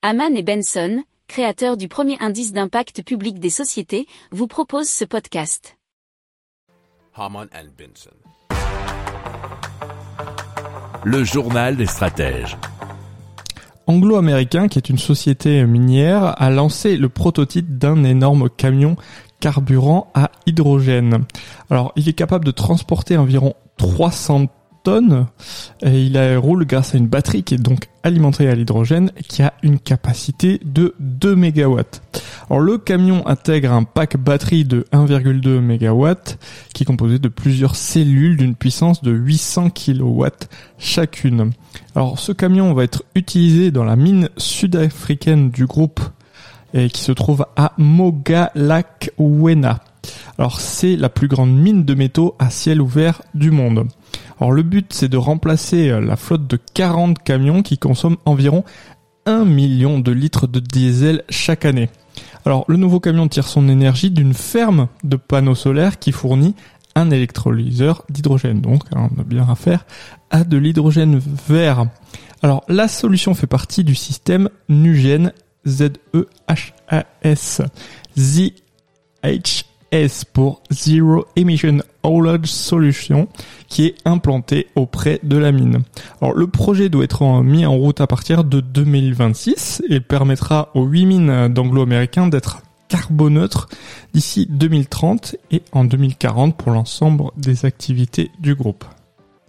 Haman et Benson, créateurs du premier indice d'impact public des sociétés, vous proposent ce podcast. Haman and Benson. Le journal des stratèges. Anglo-Américain, qui est une société minière, a lancé le prototype d'un énorme camion carburant à hydrogène. Alors, il est capable de transporter environ 300 et il roule grâce à une batterie qui est donc alimentée à l'hydrogène qui a une capacité de 2 MW. Alors le camion intègre un pack batterie de 1,2 MW qui est composé de plusieurs cellules d'une puissance de 800 kW chacune. Alors ce camion va être utilisé dans la mine sud-africaine du groupe et qui se trouve à Mogalakwena. Alors c'est la plus grande mine de métaux à ciel ouvert du monde. Alors le but c'est de remplacer euh, la flotte de 40 camions qui consomment environ 1 million de litres de diesel chaque année. Alors le nouveau camion tire son énergie d'une ferme de panneaux solaires qui fournit un électrolyseur d'hydrogène. Donc hein, on a bien affaire à de l'hydrogène vert. Alors la solution fait partie du système NUGEN Z-E-H-A-S. Z-H-S pour Zero Emission Haulage Solution qui est implanté auprès de la mine. Alors le projet doit être mis en route à partir de 2026 et permettra aux 8 mines d'anglo-américains d'être carboneutres d'ici 2030 et en 2040 pour l'ensemble des activités du groupe.